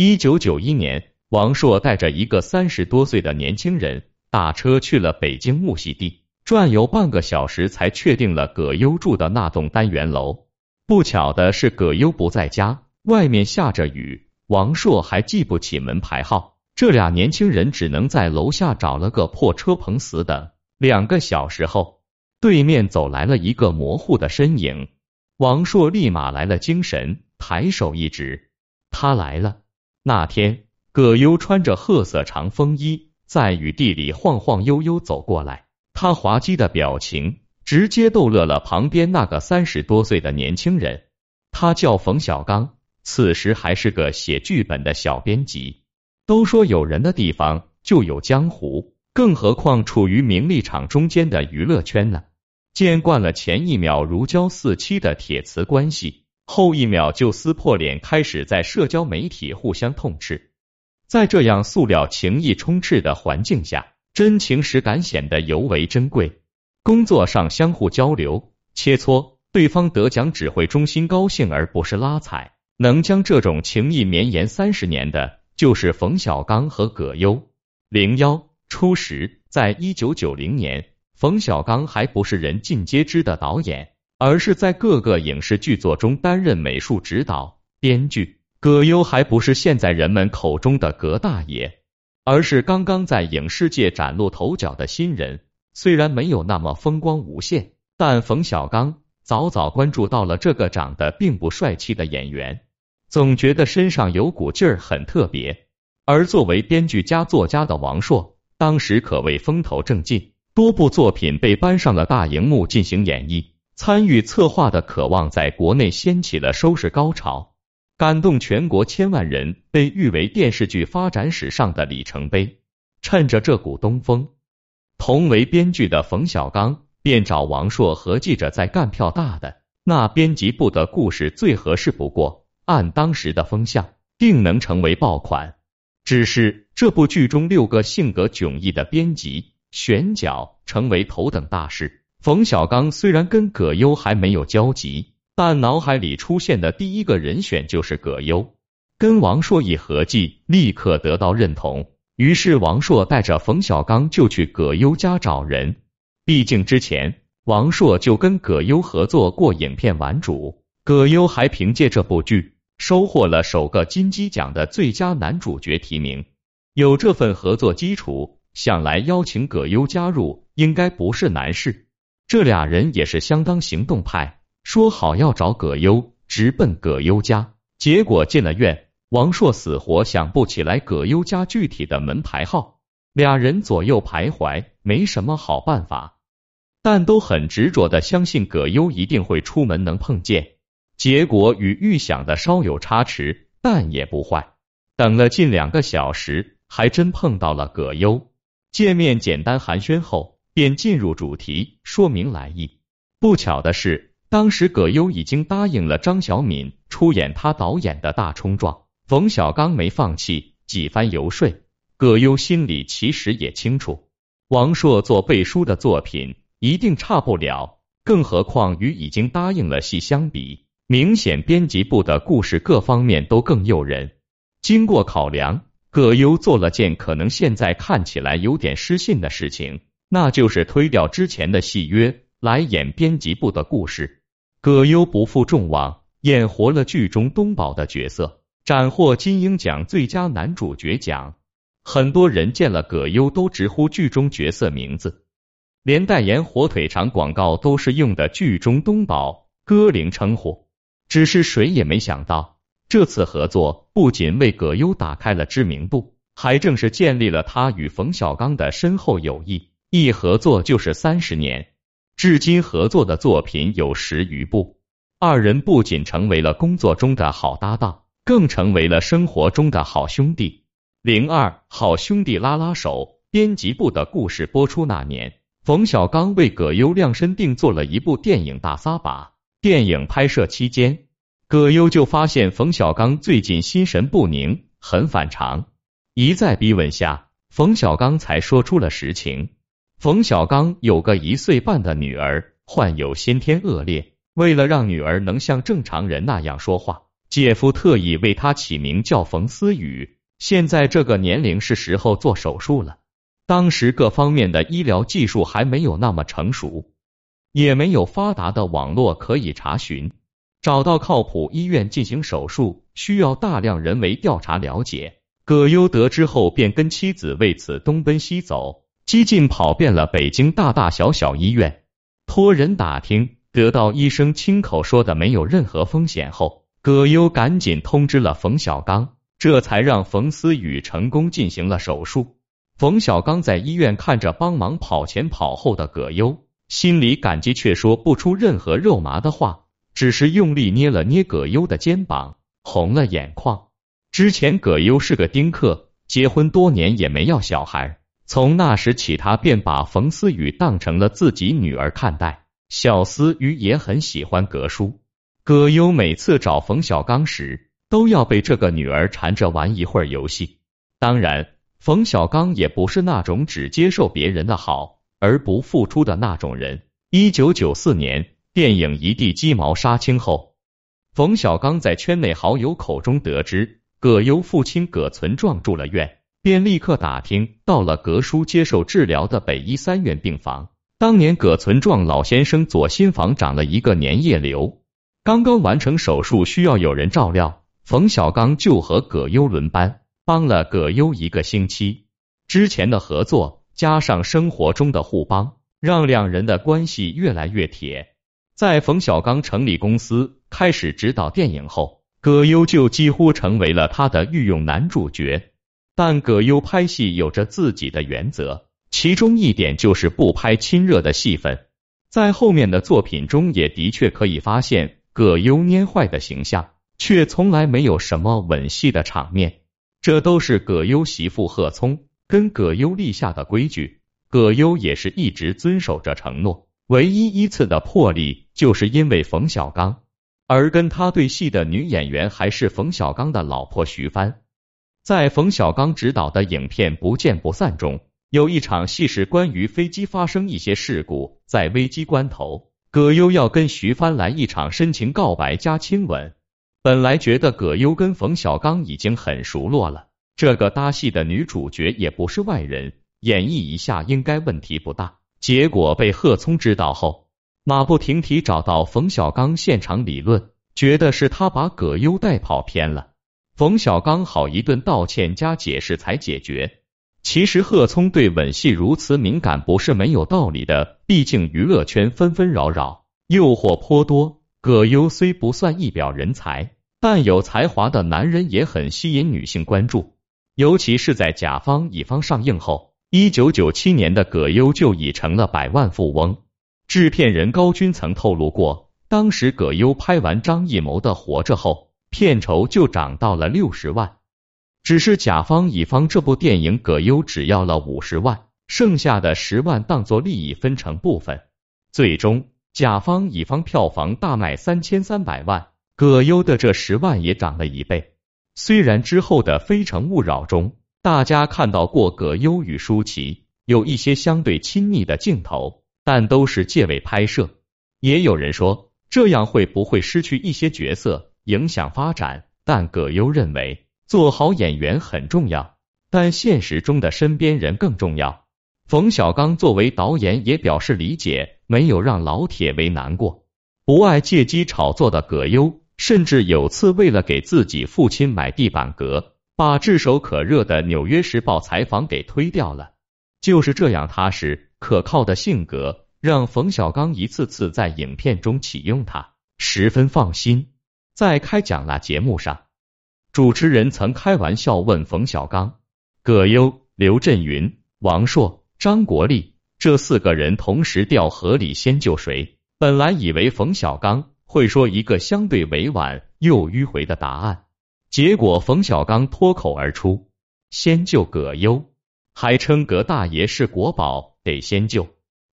一九九一年，王朔带着一个三十多岁的年轻人打车去了北京木樨地，转悠半个小时才确定了葛优住的那栋单元楼。不巧的是，葛优不在家，外面下着雨，王朔还记不起门牌号，这俩年轻人只能在楼下找了个破车棚死等。两个小时后，对面走来了一个模糊的身影，王朔立马来了精神，抬手一指，他来了。那天，葛优穿着褐色长风衣，在雨地里晃晃悠悠走过来。他滑稽的表情，直接逗乐了旁边那个三十多岁的年轻人。他叫冯小刚，此时还是个写剧本的小编辑。都说有人的地方就有江湖，更何况处于名利场中间的娱乐圈呢？见惯了前一秒如胶似漆的铁磁关系。后一秒就撕破脸，开始在社交媒体互相痛斥。在这样塑料情谊充斥的环境下，真情实感显得尤为珍贵。工作上相互交流切磋，对方得奖只会衷心高兴，而不是拉踩。能将这种情谊绵延三十年的，就是冯小刚和葛优。零幺初时，在一九九零年，冯小刚还不是人尽皆知的导演。而是在各个影视剧作中担任美术指导、编剧。葛优还不是现在人们口中的葛大爷，而是刚刚在影视界崭露头角的新人。虽然没有那么风光无限，但冯小刚早早关注到了这个长得并不帅气的演员，总觉得身上有股劲儿很特别。而作为编剧加作家的王朔，当时可谓风头正劲，多部作品被搬上了大荧幕进行演绎。参与策划的渴望在国内掀起了收视高潮，感动全国千万人，被誉为电视剧发展史上的里程碑。趁着这股东风，同为编剧的冯小刚便找王朔合计着在干票大的，那编辑部的故事最合适不过，按当时的风向，定能成为爆款。只是这部剧中六个性格迥异的编辑选角成为头等大事。冯小刚虽然跟葛优还没有交集，但脑海里出现的第一个人选就是葛优。跟王朔一合计，立刻得到认同。于是王朔带着冯小刚就去葛优家找人。毕竟之前王朔就跟葛优合作过影片《顽主》，葛优还凭借这部剧收获了首个金鸡奖的最佳男主角提名。有这份合作基础，想来邀请葛优加入应该不是难事。这俩人也是相当行动派，说好要找葛优，直奔葛优家。结果进了院，王朔死活想不起来葛优家具体的门牌号，俩人左右徘徊，没什么好办法，但都很执着的相信葛优一定会出门能碰见。结果与预想的稍有差池，但也不坏。等了近两个小时，还真碰到了葛优。见面简单寒暄后。便进入主题，说明来意。不巧的是，当时葛优已经答应了张小敏出演他导演的大冲撞。冯小刚没放弃，几番游说，葛优心里其实也清楚，王朔做背书的作品一定差不了。更何况与已经答应了戏相比，明显编辑部的故事各方面都更诱人。经过考量，葛优做了件可能现在看起来有点失信的事情。那就是推掉之前的戏约来演编辑部的故事。葛优不负众望，演活了剧中东宝的角色，斩获金鹰奖最佳男主角奖。很多人见了葛优都直呼剧中角色名字，连代言火腿肠广告都是用的剧中东宝歌龄称呼。只是谁也没想到，这次合作不仅为葛优打开了知名度，还正是建立了他与冯小刚的深厚友谊。一合作就是三十年，至今合作的作品有十余部。二人不仅成为了工作中的好搭档，更成为了生活中的好兄弟。零二好兄弟拉拉手，编辑部的故事播出那年，冯小刚为葛优量身定做了一部电影《大撒把》。电影拍摄期间，葛优就发现冯小刚最近心神不宁，很反常。一再逼问下，冯小刚才说出了实情。冯小刚有个一岁半的女儿，患有先天恶劣。为了让女儿能像正常人那样说话，姐夫特意为她起名叫冯思雨。现在这个年龄是时候做手术了。当时各方面的医疗技术还没有那么成熟，也没有发达的网络可以查询。找到靠谱医院进行手术，需要大量人为调查了解。葛优得知后，便跟妻子为此东奔西走，几近跑遍了北京大大小小医院，托人打听，得到医生亲口说的没有任何风险后，葛优赶紧通知了冯小刚，这才让冯思雨成功进行了手术。冯小刚在医院看着帮忙跑前跑后的葛优，心里感激，却说不出任何肉麻的话，只是用力捏了捏葛优的肩膀，红了眼眶。之前葛优是个丁克，结婚多年也没要小孩。从那时起，他便把冯思雨当成了自己女儿看待。小思雨也很喜欢葛叔。葛优每次找冯小刚时，都要被这个女儿缠着玩一会儿游戏。当然，冯小刚也不是那种只接受别人的好而不付出的那种人。一九九四年，电影《一地鸡毛》杀青后，冯小刚在圈内好友口中得知。葛优父亲葛存壮住了院，便立刻打听到了葛叔接受治疗的北医三院病房。当年葛存壮老先生左心房长了一个粘液瘤，刚刚完成手术，需要有人照料。冯小刚就和葛优轮班，帮了葛优一个星期。之前的合作加上生活中的互帮，让两人的关系越来越铁。在冯小刚成立公司，开始指导电影后。葛优就几乎成为了他的御用男主角，但葛优拍戏有着自己的原则，其中一点就是不拍亲热的戏份。在后面的作品中，也的确可以发现葛优蔫坏的形象，却从来没有什么吻戏的场面。这都是葛优媳妇贺聪跟葛优立下的规矩，葛优也是一直遵守着承诺。唯一一次的破例，就是因为冯小刚。而跟他对戏的女演员还是冯小刚的老婆徐帆。在冯小刚执导的影片《不见不散》中，有一场戏是关于飞机发生一些事故，在危机关头，葛优要跟徐帆来一场深情告白加亲吻。本来觉得葛优跟冯小刚已经很熟络了，这个搭戏的女主角也不是外人，演绎一下应该问题不大。结果被贺聪知道后。马不停蹄找到冯小刚现场理论，觉得是他把葛优带跑偏了。冯小刚好一顿道歉加解释才解决。其实贺聪对吻戏如此敏感不是没有道理的，毕竟娱乐圈纷纷扰扰，诱惑颇多。葛优虽不算一表人才，但有才华的男人也很吸引女性关注。尤其是在甲方乙方上映后，一九九七年的葛优就已成了百万富翁。制片人高军曾透露过，当时葛优拍完张艺谋的《活着》后，片酬就涨到了六十万。只是甲方乙方这部电影，葛优只要了五十万，剩下的十万当做利益分成部分。最终，甲方乙方票房大卖三千三百万，葛优的这十万也涨了一倍。虽然之后的《非诚勿扰》中，大家看到过葛优与舒淇有一些相对亲密的镜头。但都是借位拍摄，也有人说这样会不会失去一些角色，影响发展？但葛优认为做好演员很重要，但现实中的身边人更重要。冯小刚作为导演也表示理解，没有让老铁为难过。不爱借机炒作的葛优，甚至有次为了给自己父亲买地板革，把炙手可热的《纽约时报》采访给推掉了。就是这样踏实可靠的性格，让冯小刚一次次在影片中启用他，十分放心。在开讲啦节目上，主持人曾开玩笑问冯小刚：“葛优、刘震云、王朔、张国立这四个人同时掉河里，先救谁？”本来以为冯小刚会说一个相对委婉又迂回的答案，结果冯小刚脱口而出：“先救葛优。”还称葛大爷是国宝，得先救。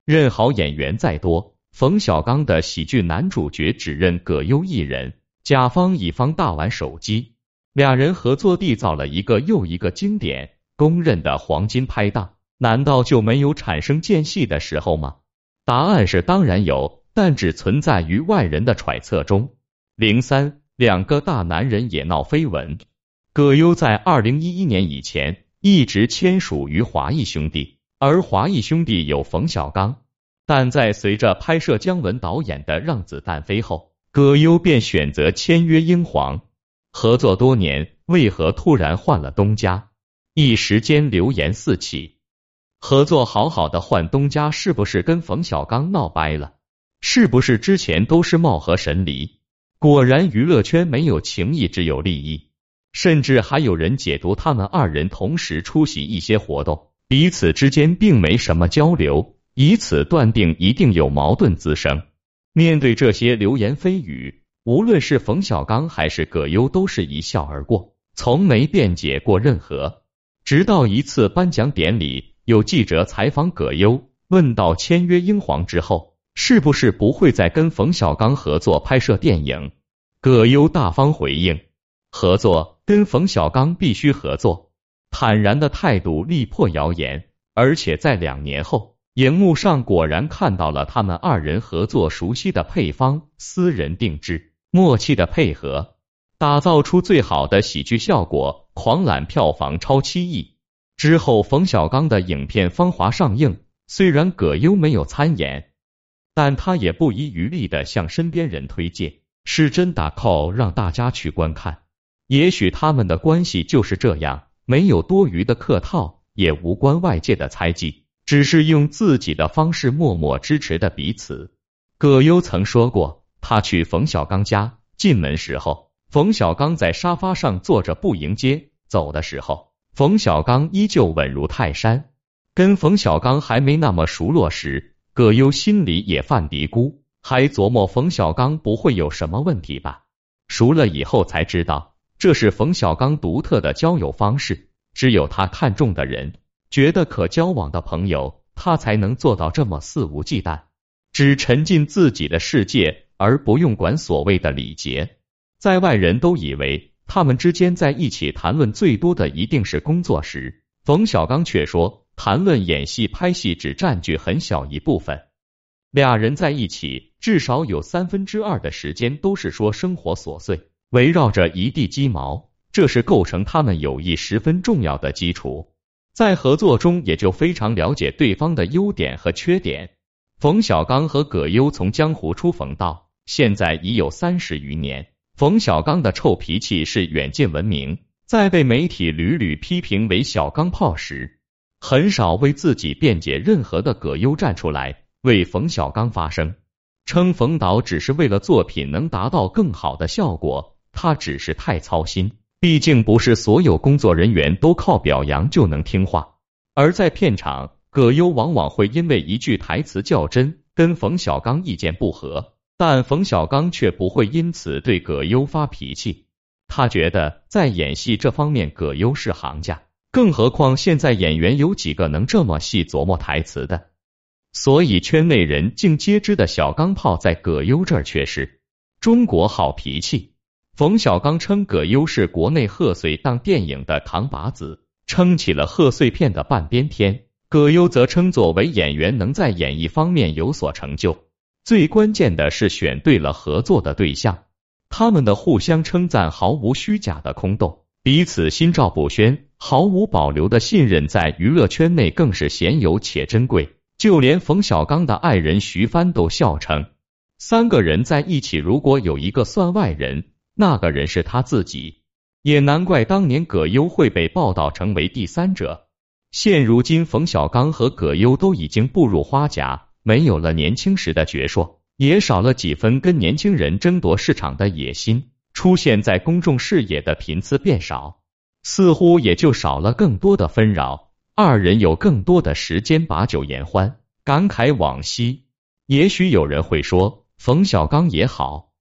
任好演员再多，冯小刚的喜剧男主角只认葛优一人。甲方乙方大玩手机，俩人合作缔造了一个又一个经典，公认的黄金拍档。难道就没有产生间隙的时候吗？答案是当然有，但只存在于外人的揣测中。零三两个大男人也闹绯闻。葛优在二零一一年以前一直签署于华谊兄弟，而华谊兄弟有冯小刚，但在随着拍摄姜文导演的《让子弹飞》后，葛优便选择签约英皇。合作多年，为何突然换了东家？一时间流言四起。合作好好的换东家，是不是跟冯小刚闹掰了？是不是之前都是貌合神离？果然娱乐圈没有情义，只有利益。甚至还有人解读他们二人同时出席一些活动，彼此之间并没什么交流，以此断定一定有矛盾滋生。面对这些流言蜚语，无论是冯小刚还是葛优，都是一笑而过，从没辩解过任何。直到一次颁奖典礼，有记者采访葛优，问到签约英皇之后，是不是不会再跟冯小刚合作拍摄电影？葛优大方回应：合作。跟冯小刚必须合作，坦然的态度力破谣言，而且在两年后，荧幕上果然看到了他们二人合作熟悉的配方，私人定制，默契的配合，打造出最好的喜剧效果，狂揽票房超七亿。之后，冯小刚的影片《芳华》上映，虽然葛优没有参演，但他也不遗余力的向身边人推荐，是真打 call 让大家去观看。也许他们的关系就是这样，没有多余的客套，也无关外界的猜忌，只是用自己的方式默默支持的彼此。葛优曾说过，他去冯小刚家，进门时候，冯小刚在沙发上坐着不迎接；走的时候，冯小刚依旧稳如泰山。跟冯小刚还没那么熟络时，葛优心里也犯嘀咕，还琢磨冯小刚不会有什么问题吧？熟了以后才知道。这是冯小刚独特的交友方式，只有他看中的人，觉得可交往的朋友，他才能做到这么肆无忌惮，只沉浸自己的世界，而不用管所谓的礼节。在外人都以为他们之间在一起谈论最多的一定是工作时，冯小刚却说，谈论演戏、拍戏只占据很小一部分。俩人在一起，至少有三分之二的时间都是说生活琐碎。围绕着一地鸡毛，这是构成他们友谊十分重要的基础。在合作中，也就非常了解对方的优点和缺点。冯小刚和葛优从江湖出逢到现在已有三十余年。冯小刚的臭脾气是远近闻名，在被媒体屡屡批评为小钢炮时，很少为自己辩解。任何的葛优站出来为冯小刚发声，称冯导只是为了作品能达到更好的效果。他只是太操心，毕竟不是所有工作人员都靠表扬就能听话。而在片场，葛优往往会因为一句台词较真，跟冯小刚意见不合，但冯小刚却不会因此对葛优发脾气。他觉得在演戏这方面，葛优是行家，更何况现在演员有几个能这么细琢磨台词的？所以圈内人尽皆知的小钢炮，在葛优这儿却是中国好脾气。冯小刚称葛优是国内贺岁档电影的扛把子，撑起了贺岁片的半边天。葛优则称作为演员能在演艺方面有所成就，最关键的是选对了合作的对象。他们的互相称赞毫无虚假的空洞，彼此心照不宣，毫无保留的信任，在娱乐圈内更是鲜有且珍贵。就连冯小刚的爱人徐帆都笑称，三个人在一起，如果有一个算外人。那个人是他自己，也难怪当年葛优会被报道成为第三者。现如今，冯小刚和葛优都已经步入花甲，没有了年轻时的矍铄，也少了几分跟年轻人争夺市场的野心，出现在公众视野的频次变少，似乎也就少了更多的纷扰。二人有更多的时间把酒言欢，感慨往昔。也许有人会说，冯小刚也好，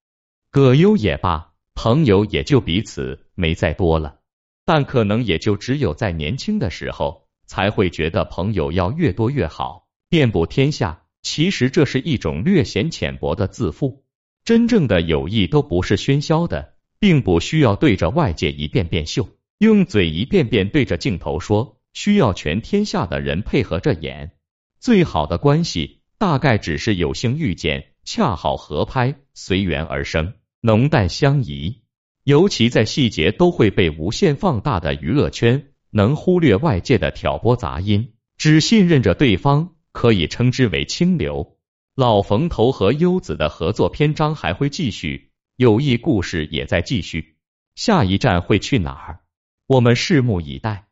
葛优也罢。朋友也就彼此没再多了，但可能也就只有在年轻的时候才会觉得朋友要越多越好，遍布天下。其实这是一种略显浅薄的自负。真正的友谊都不是喧嚣的，并不需要对着外界一遍遍秀，用嘴一遍遍对着镜头说，需要全天下的人配合着演。最好的关系大概只是有幸遇见，恰好合拍，随缘而生。浓淡相宜。尤其在细节都会被无限放大的娱乐圈，能忽略外界的挑拨杂音，只信任着对方，可以称之为清流。老冯头和优子的合作篇章还会继续，友谊故事也在继续，下一站会去哪儿？我们拭目以待。